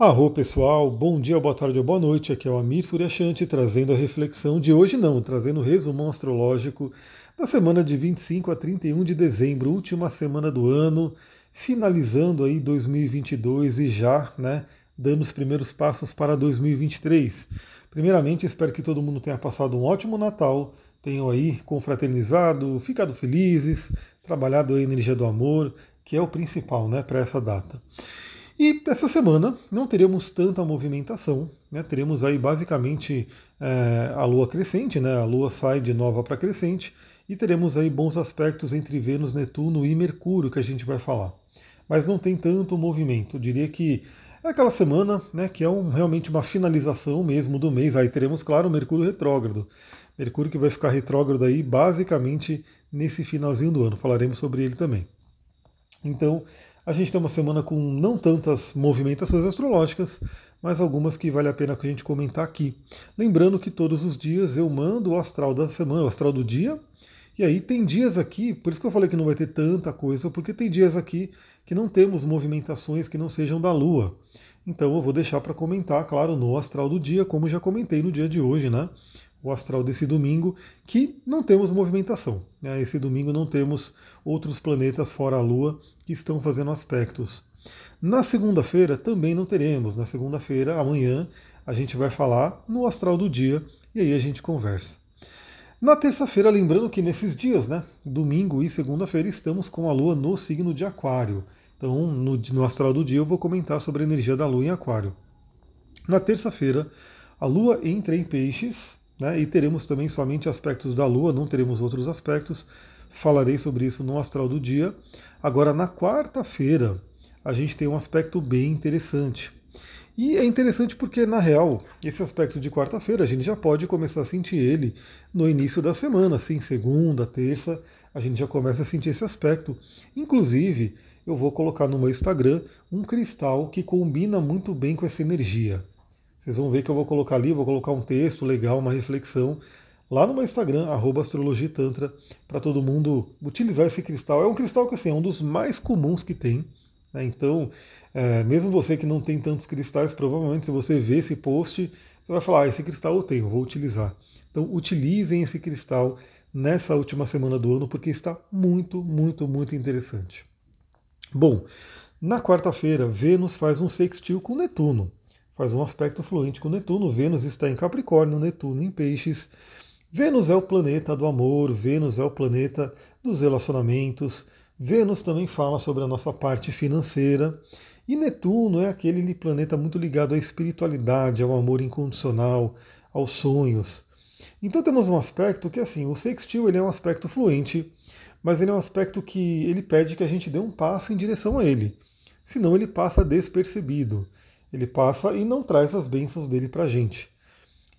Arro pessoal, bom dia, boa tarde ou boa noite. Aqui é o Amir Suryashanti trazendo a reflexão de hoje, não, trazendo o resumão astrológico da semana de 25 a 31 de dezembro, última semana do ano, finalizando aí 2022 e já, né, dando os primeiros passos para 2023. Primeiramente, espero que todo mundo tenha passado um ótimo Natal, tenham aí confraternizado, ficado felizes, trabalhado a energia do amor, que é o principal, né, para essa data. E essa semana não teremos tanta movimentação, né? teremos aí basicamente é, a Lua crescente, né? a Lua sai de nova para crescente, e teremos aí bons aspectos entre Vênus, Netuno e Mercúrio que a gente vai falar. Mas não tem tanto movimento, Eu diria que é aquela semana né, que é um, realmente uma finalização mesmo do mês. Aí teremos, claro, Mercúrio retrógrado. Mercúrio que vai ficar retrógrado aí basicamente nesse finalzinho do ano. Falaremos sobre ele também. Então, a gente tem uma semana com não tantas movimentações astrológicas, mas algumas que vale a pena que a gente comentar aqui. Lembrando que todos os dias eu mando o astral da semana, o astral do dia, e aí tem dias aqui, por isso que eu falei que não vai ter tanta coisa, porque tem dias aqui que não temos movimentações que não sejam da Lua. Então eu vou deixar para comentar, claro, no astral do dia, como já comentei no dia de hoje, né? O astral desse domingo, que não temos movimentação. Né? Esse domingo não temos outros planetas fora a Lua que estão fazendo aspectos. Na segunda-feira também não teremos. Na segunda-feira, amanhã, a gente vai falar no astral do dia e aí a gente conversa. Na terça-feira, lembrando que nesses dias, né, domingo e segunda-feira, estamos com a Lua no signo de Aquário. Então, no, no astral do dia, eu vou comentar sobre a energia da Lua em Aquário. Na terça-feira, a Lua entra em Peixes, né? E teremos também somente aspectos da Lua, não teremos outros aspectos. Falarei sobre isso no astral do dia. Agora, na quarta-feira, a gente tem um aspecto bem interessante. E é interessante porque, na real, esse aspecto de quarta-feira a gente já pode começar a sentir ele no início da semana, assim, segunda, terça, a gente já começa a sentir esse aspecto. Inclusive, eu vou colocar no meu Instagram um cristal que combina muito bem com essa energia. Vocês vão ver que eu vou colocar ali, vou colocar um texto legal, uma reflexão lá no meu Instagram, astrologitantra, para todo mundo utilizar esse cristal. É um cristal que assim, é um dos mais comuns que tem. Né? Então, é, mesmo você que não tem tantos cristais, provavelmente se você ver esse post, você vai falar, ah, esse cristal eu tenho, vou utilizar. Então, utilizem esse cristal nessa última semana do ano, porque está muito, muito, muito interessante. Bom, na quarta-feira, Vênus faz um sextil com Netuno faz um aspecto fluente com Netuno. Vênus está em Capricórnio, Netuno em Peixes. Vênus é o planeta do amor, Vênus é o planeta dos relacionamentos. Vênus também fala sobre a nossa parte financeira. E Netuno é aquele planeta muito ligado à espiritualidade, ao amor incondicional, aos sonhos. Então temos um aspecto que assim, o sextil ele é um aspecto fluente, mas ele é um aspecto que ele pede que a gente dê um passo em direção a ele. Senão ele passa despercebido ele passa e não traz as bênçãos dele para a gente.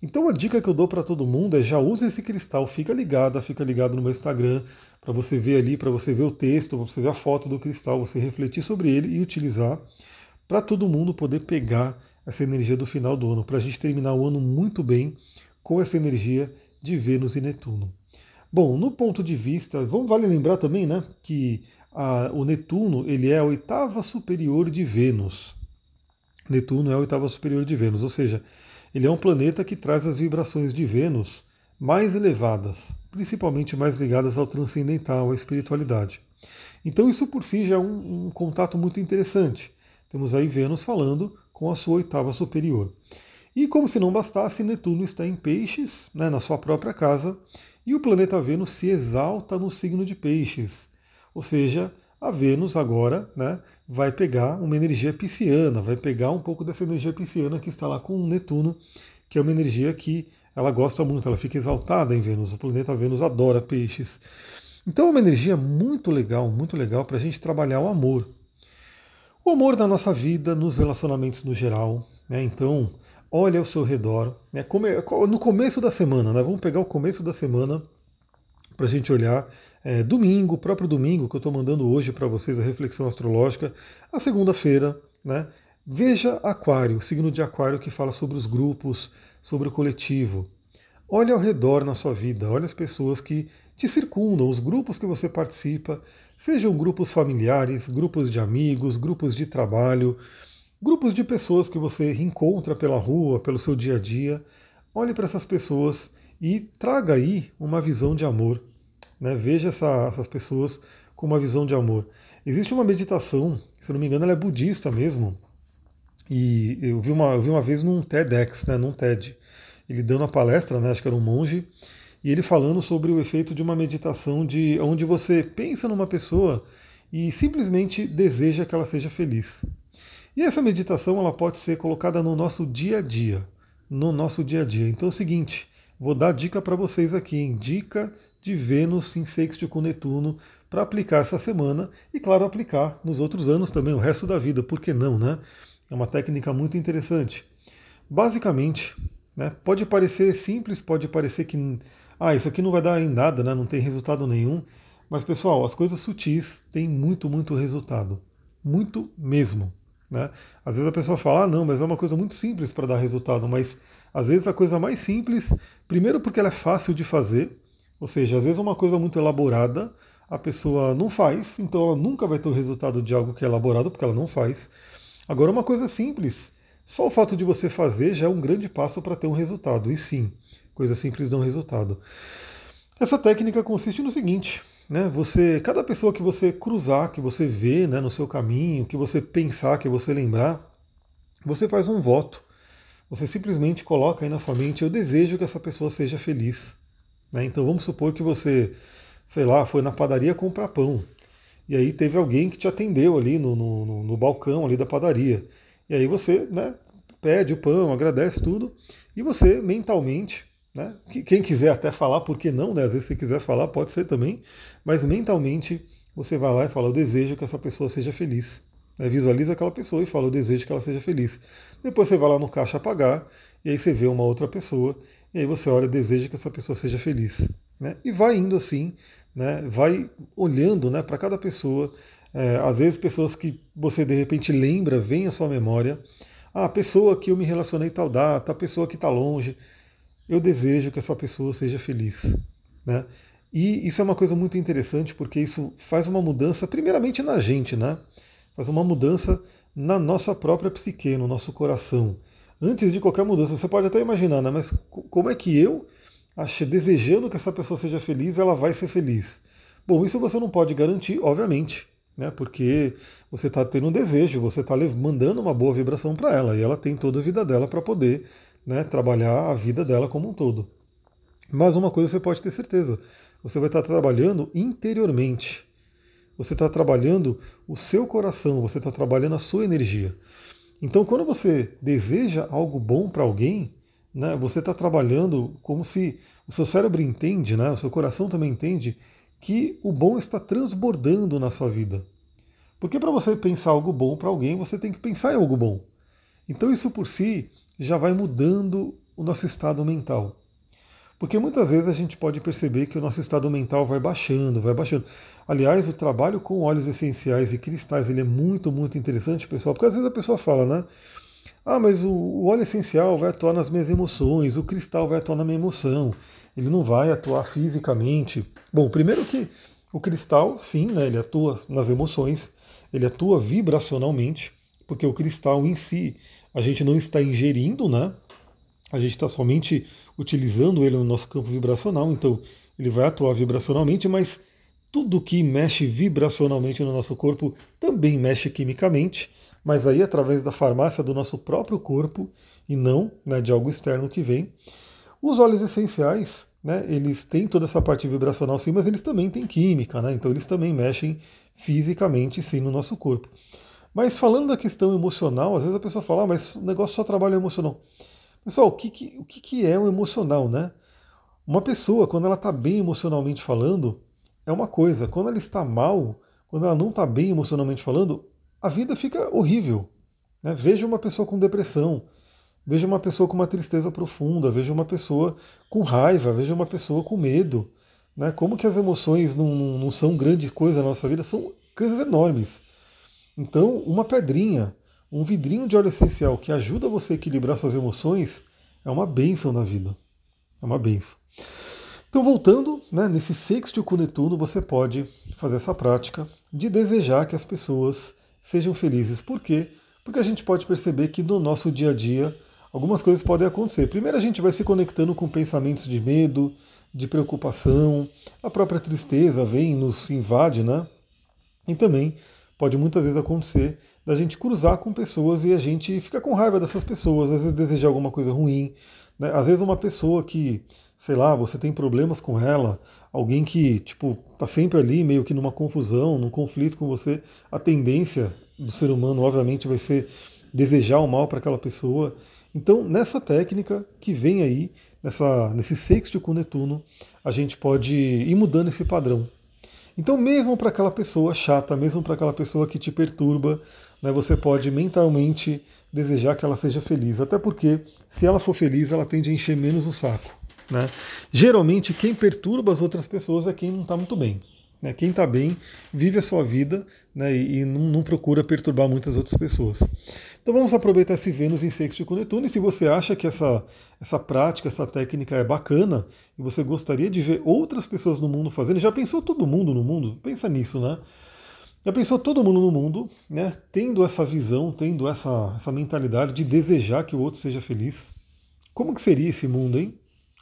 Então a dica que eu dou para todo mundo é já use esse cristal, fica ligado, fica ligado no meu Instagram para você ver ali, para você ver o texto, para você ver a foto do cristal, você refletir sobre ele e utilizar para todo mundo poder pegar essa energia do final do ano, para a gente terminar o ano muito bem com essa energia de Vênus e Netuno. Bom, no ponto de vista, vamos vale lembrar também, né, que a, o Netuno ele é a oitava superior de Vênus. Netuno é a oitava superior de Vênus, ou seja, ele é um planeta que traz as vibrações de Vênus mais elevadas, principalmente mais ligadas ao transcendental, à espiritualidade. Então isso por si já é um, um contato muito interessante. Temos aí Vênus falando com a sua oitava superior. E como se não bastasse, Netuno está em Peixes, né, na sua própria casa, e o planeta Vênus se exalta no signo de Peixes. Ou seja, a Vênus agora né, vai pegar uma energia pisciana, vai pegar um pouco dessa energia pisciana que está lá com o Netuno, que é uma energia que ela gosta muito, ela fica exaltada em Vênus. O planeta Vênus adora peixes. Então é uma energia muito legal, muito legal para a gente trabalhar o amor. O amor na nossa vida, nos relacionamentos no geral. Né? Então, olha ao seu redor. Né? No começo da semana, né? vamos pegar o começo da semana para a gente olhar. É, domingo, próprio domingo, que eu estou mandando hoje para vocês a reflexão astrológica, a segunda-feira, né? Veja Aquário, o signo de Aquário que fala sobre os grupos, sobre o coletivo. Olhe ao redor na sua vida, olhe as pessoas que te circundam, os grupos que você participa, sejam grupos familiares, grupos de amigos, grupos de trabalho. grupos de pessoas que você encontra pela rua, pelo seu dia a dia. Olhe para essas pessoas e traga aí uma visão de amor. Né? Veja essa, essas pessoas com uma visão de amor. Existe uma meditação, se não me engano, ela é budista mesmo. E eu vi uma, eu vi uma vez num TEDx, né, num TED, ele dando a palestra, né, acho que era um monge, e ele falando sobre o efeito de uma meditação de onde você pensa numa pessoa e simplesmente deseja que ela seja feliz. E essa meditação ela pode ser colocada no nosso dia a dia, no nosso dia a dia. Então é o seguinte, vou dar dica para vocês aqui, hein? dica de Vênus em sexto com Netuno para aplicar essa semana e, claro, aplicar nos outros anos também, o resto da vida, por que não, né? É uma técnica muito interessante. Basicamente, né, pode parecer simples, pode parecer que ah, isso aqui não vai dar em nada, né, não tem resultado nenhum, mas pessoal, as coisas sutis têm muito, muito resultado. Muito mesmo. Né? Às vezes a pessoa fala, ah, não, mas é uma coisa muito simples para dar resultado, mas às vezes a coisa mais simples, primeiro porque ela é fácil de fazer, ou seja, às vezes uma coisa muito elaborada a pessoa não faz, então ela nunca vai ter o resultado de algo que é elaborado, porque ela não faz. Agora, uma coisa simples, só o fato de você fazer já é um grande passo para ter um resultado, e sim, coisas simples dão resultado. Essa técnica consiste no seguinte: né, você, cada pessoa que você cruzar, que você vê né, no seu caminho, que você pensar, que você lembrar, você faz um voto. Você simplesmente coloca aí na sua mente: eu desejo que essa pessoa seja feliz. Né? Então vamos supor que você, sei lá, foi na padaria comprar pão. E aí teve alguém que te atendeu ali no, no, no balcão ali da padaria. E aí você né, pede o pão, agradece tudo, e você mentalmente, né, quem quiser até falar, por que não, né? Às vezes se quiser falar, pode ser também, mas mentalmente você vai lá e fala, eu desejo que essa pessoa seja feliz. Né, visualiza aquela pessoa e fala, eu desejo que ela seja feliz. Depois você vai lá no caixa pagar, e aí você vê uma outra pessoa, e aí você olha, deseja que essa pessoa seja feliz. Né? E vai indo assim, né? vai olhando né, para cada pessoa. É, às vezes pessoas que você de repente lembra, vem à sua memória. Ah, a pessoa que eu me relacionei tal data, a pessoa que está longe. Eu desejo que essa pessoa seja feliz. Né? E isso é uma coisa muito interessante porque isso faz uma mudança, primeiramente na gente, né? Faz uma mudança na nossa própria psique, no nosso coração antes de qualquer mudança. Você pode até imaginar, né? Mas como é que eu, desejando que essa pessoa seja feliz, ela vai ser feliz? Bom, isso você não pode garantir, obviamente, né? Porque você está tendo um desejo, você está mandando uma boa vibração para ela e ela tem toda a vida dela para poder né, trabalhar a vida dela como um todo. Mas uma coisa você pode ter certeza: você vai estar tá trabalhando interiormente. Você está trabalhando o seu coração, você está trabalhando a sua energia. Então, quando você deseja algo bom para alguém, né, você está trabalhando como se o seu cérebro entende, né, o seu coração também entende que o bom está transbordando na sua vida. Porque para você pensar algo bom para alguém, você tem que pensar em algo bom. Então, isso por si já vai mudando o nosso estado mental. Porque muitas vezes a gente pode perceber que o nosso estado mental vai baixando, vai baixando. Aliás, o trabalho com óleos essenciais e cristais ele é muito, muito interessante, pessoal, porque às vezes a pessoa fala, né? Ah, mas o, óleo essencial vai atuar nas minhas emoções, o cristal vai atuar na minha emoção, ele não vai atuar fisicamente. Bom, primeiro que o cristal, sim, né, ele atua nas emoções, ele atua vibracionalmente, porque o cristal em si a gente não está ingerindo, né? A gente está somente utilizando ele no nosso campo vibracional, então ele vai atuar vibracionalmente, mas tudo que mexe vibracionalmente no nosso corpo também mexe quimicamente, mas aí através da farmácia do nosso próprio corpo e não né, de algo externo que vem. Os óleos essenciais, né, eles têm toda essa parte vibracional sim, mas eles também têm química, né, então eles também mexem fisicamente sim no nosso corpo. Mas falando da questão emocional, às vezes a pessoa fala, ah, mas o negócio só trabalha emocional. Pessoal, o que, que, o que, que é o emocional, né? Uma pessoa, quando ela está bem emocionalmente falando, é uma coisa. Quando ela está mal, quando ela não está bem emocionalmente falando, a vida fica horrível. Né? Veja uma pessoa com depressão, veja uma pessoa com uma tristeza profunda, veja uma pessoa com raiva, veja uma pessoa com medo. Né? Como que as emoções não, não são grande coisa na nossa vida? São coisas enormes. Então, uma pedrinha, um vidrinho de óleo essencial que ajuda você a equilibrar suas emoções é uma benção na vida. É uma benção. Então, voltando, né, nesse sexto com Netuno, você pode fazer essa prática de desejar que as pessoas sejam felizes. Por quê? Porque a gente pode perceber que no nosso dia a dia algumas coisas podem acontecer. Primeiro a gente vai se conectando com pensamentos de medo, de preocupação, a própria tristeza vem e nos invade, né? E também pode muitas vezes acontecer da gente cruzar com pessoas e a gente fica com raiva dessas pessoas, às vezes desejar alguma coisa ruim. Né? Às vezes uma pessoa que, sei lá, você tem problemas com ela, alguém que, tipo, tá sempre ali meio que numa confusão, num conflito com você, a tendência do ser humano, obviamente, vai ser desejar o mal para aquela pessoa. Então, nessa técnica que vem aí, nessa, nesse sexto com Netuno, a gente pode ir mudando esse padrão. Então, mesmo para aquela pessoa chata, mesmo para aquela pessoa que te perturba, né, você pode mentalmente desejar que ela seja feliz. Até porque, se ela for feliz, ela tende a encher menos o saco. Né? Geralmente, quem perturba as outras pessoas é quem não está muito bem. Né? Quem está bem vive a sua vida né, e, não, não, procura perturbar muitas outras pessoas. Então vamos aproveitar esse Vênus em sexto com Netuno. E se você acha que essa, essa prática, essa técnica é bacana e você gostaria de ver outras pessoas no mundo fazendo, já pensou todo mundo no mundo? Pensa nisso, né? Já pensou todo mundo no mundo, né, tendo essa visão, tendo essa, essa mentalidade de desejar que o outro seja feliz? Como que seria esse mundo, hein?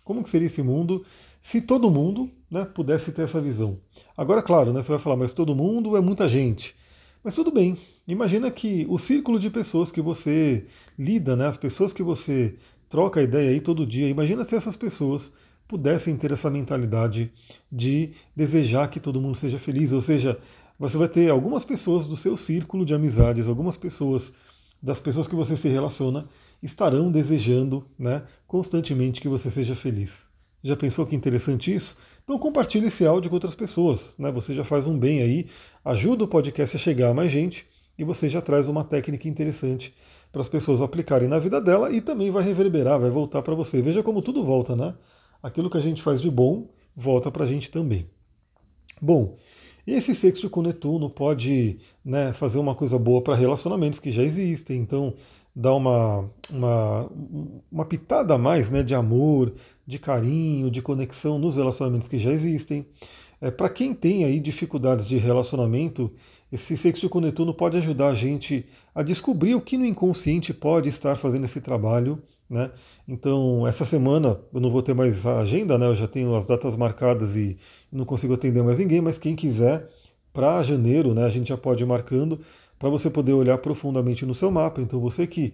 Como que seria esse mundo se todo mundo né, pudesse ter essa visão. Agora, claro, né, você vai falar, mas todo mundo é muita gente. Mas tudo bem, imagina que o círculo de pessoas que você lida, né, as pessoas que você troca ideia aí todo dia, imagina se essas pessoas pudessem ter essa mentalidade de desejar que todo mundo seja feliz, ou seja, você vai ter algumas pessoas do seu círculo de amizades, algumas pessoas das pessoas que você se relaciona estarão desejando, né, constantemente que você seja feliz. Já pensou que interessante isso? Então compartilhe esse áudio com outras pessoas. Né? Você já faz um bem aí, ajuda o podcast a chegar a mais gente e você já traz uma técnica interessante para as pessoas aplicarem na vida dela e também vai reverberar, vai voltar para você. Veja como tudo volta, né? Aquilo que a gente faz de bom volta para a gente também. Bom, esse sexto com Netuno pode né, fazer uma coisa boa para relacionamentos que já existem. Então, dar uma, uma, uma pitada a mais né, de amor, de carinho, de conexão nos relacionamentos que já existem. É, Para quem tem aí dificuldades de relacionamento, esse sexto com Netuno pode ajudar a gente a descobrir o que no inconsciente pode estar fazendo esse trabalho. Né? Então, essa semana eu não vou ter mais a agenda, né? eu já tenho as datas marcadas e não consigo atender mais ninguém, mas quem quiser, para janeiro, né, a gente já pode ir marcando para você poder olhar profundamente no seu mapa. Então, você que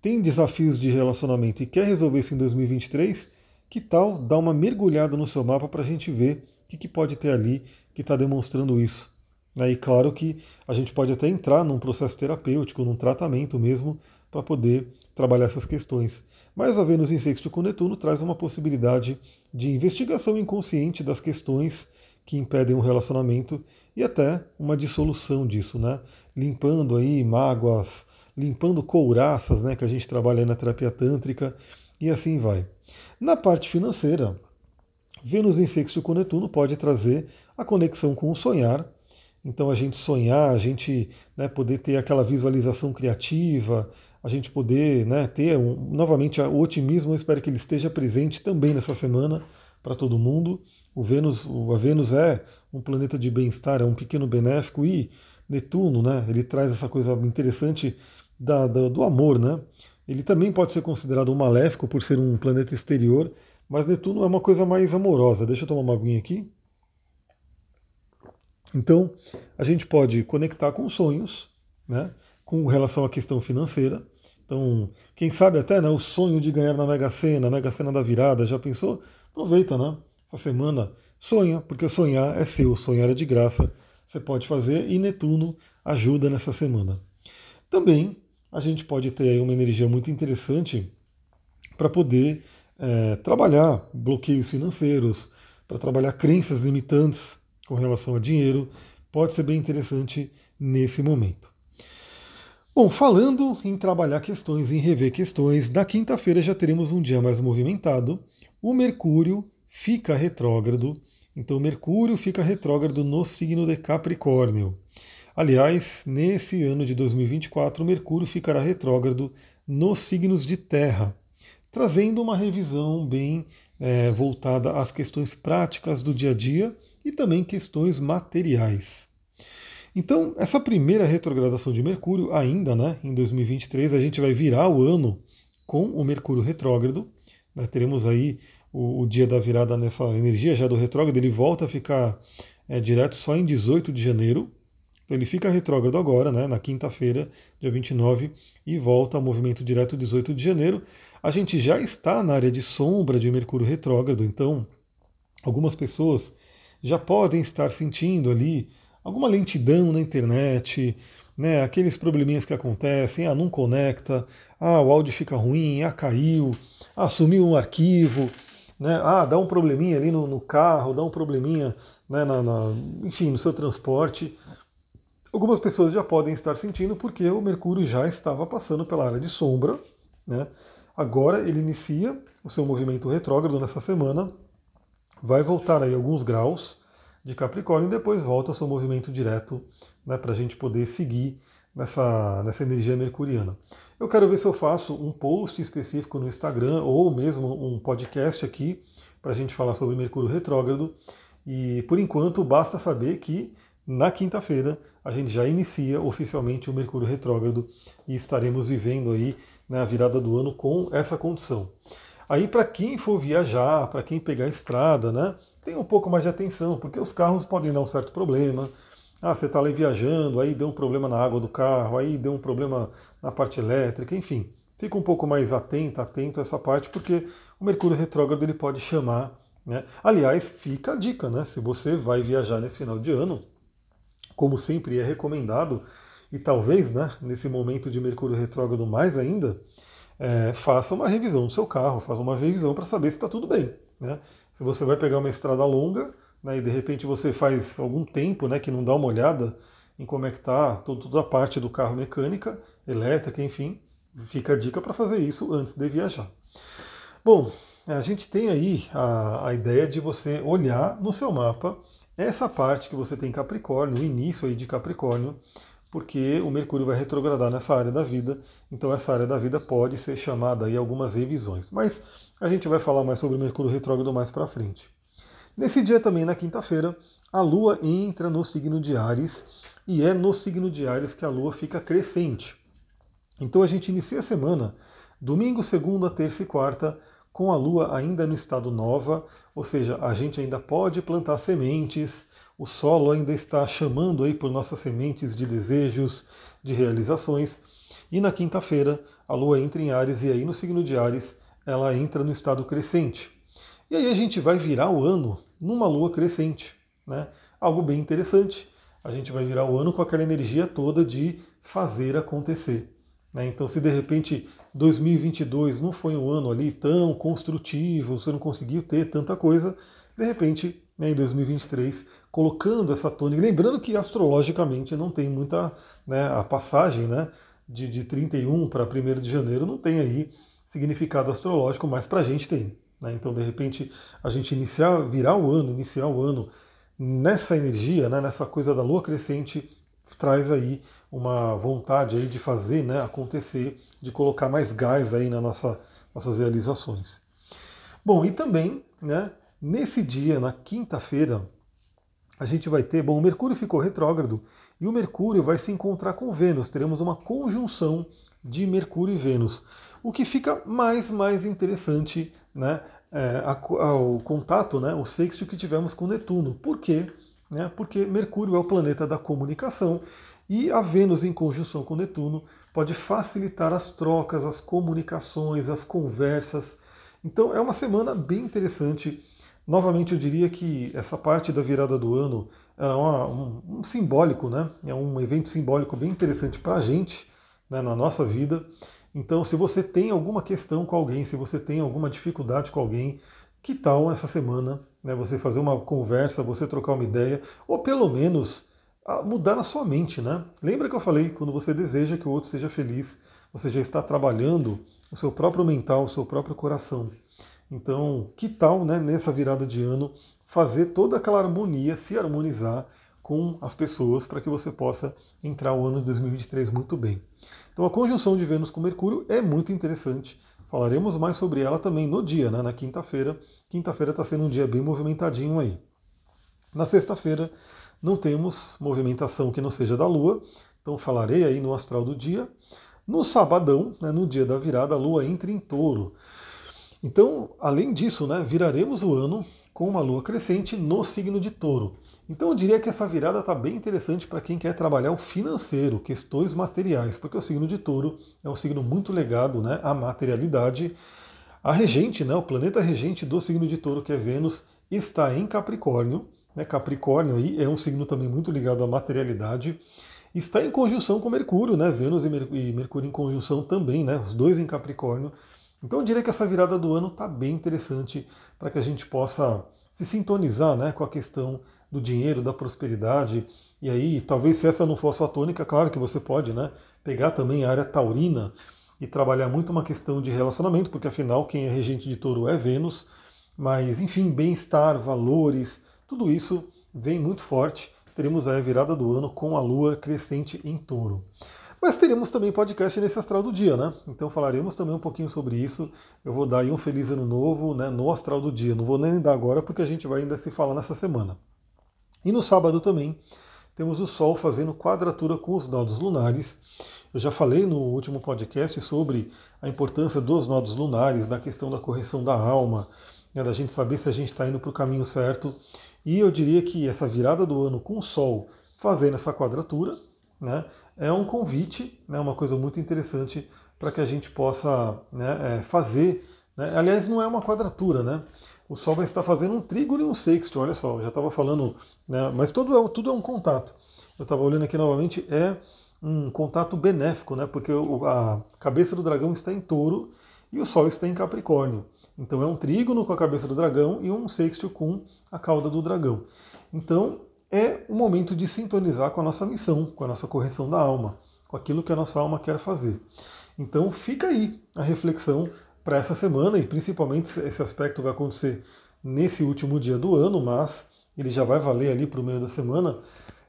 tem desafios de relacionamento e quer resolver isso em 2023, que tal dar uma mergulhada no seu mapa para a gente ver o que, que, pode ter ali que está demonstrando isso? Né? E claro que a gente pode até entrar num processo terapêutico, num tratamento mesmo, para poder trabalhar essas questões. Mas a Vênus em sexto com Netuno traz uma possibilidade de investigação inconsciente das questões que impedem um relacionamento e até uma dissolução disso, né? Limpando aí mágoas, limpando couraças, né? Que a gente trabalha na terapia tântrica e assim vai. Na parte financeira, Vênus em sexto com Netuno pode trazer a conexão com o sonhar. Então a gente sonhar, a gente né, poder ter aquela visualização criativa, a gente poder né, ter um, novamente o otimismo, eu espero que ele esteja presente também nessa semana para todo mundo. O Vênus, a Vênus é um planeta de bem-estar, é um pequeno benéfico e Netuno, né? Ele traz essa coisa interessante da, da, do amor, né? Ele também pode ser considerado um maléfico por ser um planeta exterior, mas Netuno é uma coisa mais amorosa. Deixa eu tomar uma aguinha aqui. Então, a gente pode conectar com sonhos, né? Com relação à questão financeira. Então, quem sabe até né, o sonho de ganhar na Mega Sena, na Mega Sena da virada, já pensou? Aproveita, né? Essa semana sonha, porque sonhar é seu, sonhar é de graça. Você pode fazer e Netuno ajuda nessa semana. Também a gente pode ter uma energia muito interessante para poder é, trabalhar bloqueios financeiros, para trabalhar crenças limitantes com relação a dinheiro. Pode ser bem interessante nesse momento. Bom, falando em trabalhar questões, em rever questões, na quinta-feira já teremos um dia mais movimentado. O Mercúrio fica retrógrado. Então, Mercúrio fica retrógrado no signo de Capricórnio. Aliás, nesse ano de 2024, Mercúrio ficará retrógrado nos signos de Terra, trazendo uma revisão bem é, voltada às questões práticas do dia a dia e também questões materiais. Então, essa primeira retrogradação de Mercúrio, ainda né, em 2023, a gente vai virar o ano com o Mercúrio retrógrado. Né, teremos aí o, o, dia da virada nessa energia já do retrógrado, ele volta a ficar é, direto só em 18 de janeiro. Então ele fica retrógrado agora, né, na quinta-feira, dia 29, e volta ao movimento direto 18 de janeiro. A gente já está na área de sombra de Mercúrio retrógrado, então algumas pessoas já podem estar sentindo ali alguma lentidão na internet, né, aqueles probleminhas que acontecem, ah, não conecta, ah, o áudio fica ruim, ah, caiu, ah, sumiu um arquivo, né, ah, dá um probleminha ali no, no carro, dá um probleminha, né, na, na, enfim, no seu transporte. Algumas pessoas já podem estar sentindo porque o Mercúrio já estava passando pela área de sombra, né? Agora ele inicia o seu movimento retrógrado nessa semana, vai voltar aí alguns graus, de Capricórnio e depois volta ao seu movimento direto né, para a gente poder seguir nessa, nessa energia mercuriana. Eu quero ver se eu faço um post específico no Instagram ou mesmo um podcast aqui para a gente falar sobre Mercúrio retrógrado. E por enquanto basta saber que na quinta-feira a gente já inicia oficialmente o Mercúrio retrógrado e estaremos vivendo aí né, a virada do ano com essa condição. Aí para quem for viajar, para quem pegar estrada, né, tenha um pouco mais de atenção, porque os carros podem dar um certo problema. Ah, você está ali viajando, aí deu um problema na água do carro, aí deu um problema na parte elétrica, enfim. Fica um pouco mais atento, atento a essa parte, porque o Mercúrio retrógrado ele pode chamar. Né? Aliás, fica a dica, né? Se você vai viajar nesse final de ano, como sempre é recomendado, e talvez né, nesse momento de Mercúrio retrógrado mais ainda, é, faça uma revisão do seu carro, faça uma revisão para saber se está tudo bem. Né? Se você vai pegar uma estrada longa né, e de repente você faz algum tempo né, que não dá uma olhada em como é que está toda a parte do carro mecânica, elétrica, enfim, fica a dica para fazer isso antes de viajar. Bom, a gente tem aí a, a ideia de você olhar no seu mapa essa parte que você tem Capricórnio, o início aí de Capricórnio, porque o Mercúrio vai retrogradar nessa área da vida, então essa área da vida pode ser chamada aí algumas revisões. Mas a gente vai falar mais sobre o Mercúrio retrógrado mais para frente. Nesse dia também, na quinta-feira, a Lua entra no signo de Ares e é no signo de Ares que a Lua fica crescente. Então a gente inicia a semana, domingo, segunda, terça e quarta, com a Lua ainda no estado nova, ou seja, a gente ainda pode plantar sementes, o solo ainda está chamando aí por nossas sementes de desejos, de realizações. E na quinta-feira, a Lua entra em Ares e aí no signo de Ares ela entra no estado crescente. E aí a gente vai virar o ano numa Lua crescente, né? Algo bem interessante. A gente vai virar o ano com aquela energia toda de fazer acontecer. Né? Então, se de repente 2022 não foi um ano ali tão construtivo, você não conseguiu ter tanta coisa, de repente né, em 2023, colocando essa tônica. Lembrando que astrologicamente não tem muita. Né, a passagem né, de, de 31 para 1 de janeiro não tem aí significado astrológico, mas para a gente tem. Né? Então, de repente, a gente iniciar, virar o ano, iniciar o ano nessa energia, né, nessa coisa da lua crescente, traz aí uma vontade aí de fazer né, acontecer, de colocar mais gás aí nas nossa, nossas realizações. Bom, e também, né, Nesse dia, na quinta-feira, a gente vai ter, bom, o Mercúrio ficou retrógrado e o Mercúrio vai se encontrar com Vênus. Teremos uma conjunção de Mercúrio e Vênus, o que fica mais mais interessante, né, é, a, a, o contato, né, o sexto que tivemos com Netuno. Por quê? Né, porque Mercúrio é o planeta da comunicação e a Vênus em conjunção com Netuno pode facilitar as trocas, as comunicações, as conversas. Então é uma semana bem interessante Novamente, eu diria que essa parte da virada do ano é uma, um, um, simbólico, né? É um evento simbólico bem interessante para a gente, né, na nossa vida. Então, se você tem alguma questão com alguém, se você tem alguma dificuldade com alguém, que tal essa semana né, você fazer uma conversa, você trocar uma ideia, ou pelo menos mudar na sua mente, né? Lembra que eu falei, quando você deseja que o outro seja feliz, você já está trabalhando o seu próprio mental, o seu próprio coração. Então, que tal, né, nessa virada de ano, fazer toda aquela harmonia, se harmonizar com as pessoas para que você possa entrar o ano de 2023 muito bem. Então, a conjunção de Vênus com Mercúrio é muito interessante. Falaremos mais sobre ela também no dia, né, na quinta-feira. Quinta-feira está sendo um dia bem movimentadinho aí. Na sexta-feira, não temos movimentação que não seja da Lua, então falarei aí no astral do dia. No sabadão, né, no dia da virada, a Lua entra em touro. Então, além disso, né, viraremos o ano com uma lua crescente no signo de touro. Então eu diria que essa virada está bem interessante para quem quer trabalhar o financeiro, questões materiais, porque o signo de touro é um signo muito legado né, à materialidade. A regente, né, o planeta regente do signo de touro, que é Vênus, está em Capricórnio. Né, Capricórnio aí é um signo também muito ligado à materialidade. Está em conjunção com Mercúrio, né, Vênus e Mercúrio em conjunção também, né, os dois em Capricórnio. Então eu diria que essa virada do ano está bem interessante para que a gente possa se sintonizar né, com a questão do dinheiro, da prosperidade. E aí, talvez se essa não for a sua tônica, claro que você pode né, pegar também a área taurina e trabalhar muito uma questão de relacionamento, porque afinal quem é regente de touro é Vênus. Mas, enfim, bem-estar, valores, tudo isso vem muito forte. Teremos aí a virada do ano com a lua crescente em touro. Mas teremos também podcast nesse astral do dia, né? Então falaremos também um pouquinho sobre isso. Eu vou dar aí um feliz ano novo né, no astral do dia. Não vou nem dar agora porque a gente vai ainda se falar nessa semana. E no sábado também temos o Sol fazendo quadratura com os nodos lunares. Eu já falei no último podcast sobre a importância dos nodos lunares, da questão da correção da alma, né, da gente saber se a gente está indo para o caminho certo. E eu diria que essa virada do ano com o Sol fazendo essa quadratura, né, é um convite, né, uma coisa muito interessante para que a gente possa né, é, fazer. Né? Aliás, não é uma quadratura, né? O Sol vai estar fazendo um trígono e um sexto, olha só, já estava falando, né, mas tudo é, tudo é um contato. Eu estava olhando aqui novamente, é um contato benéfico, né? Porque a cabeça do dragão está em touro e o Sol está em Capricórnio. Então é um trígono com a cabeça do dragão e um sexto com a cauda do dragão. Então é o momento de sintonizar com a nossa missão, com a nossa correção da alma, com aquilo que a nossa alma quer fazer. Então fica aí a reflexão para essa semana e principalmente esse aspecto vai acontecer nesse último dia do ano, mas ele já vai valer ali para o meio da semana.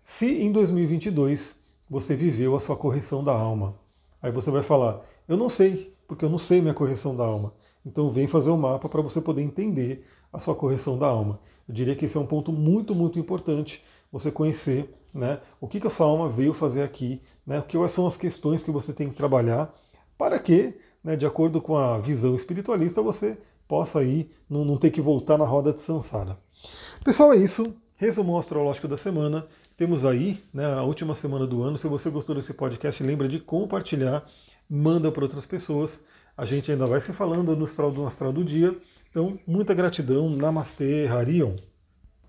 Se em 2022 você viveu a sua correção da alma, aí você vai falar: Eu não sei, porque eu não sei minha correção da alma. Então vem fazer o um mapa para você poder entender a sua correção da alma. Eu diria que esse é um ponto muito, muito importante, você conhecer né, o que, que a sua alma veio fazer aqui, né, quais são as questões que você tem que trabalhar, para que, né, de acordo com a visão espiritualista, você possa aí não, não ter que voltar na roda de Sansara. Pessoal, é isso. Resumo astrológico da semana. Temos aí né, a última semana do ano. Se você gostou desse podcast, lembra de compartilhar, manda para outras pessoas. A gente ainda vai se falando no astral do astral do dia. Então, muita gratidão. Namastê, Harion.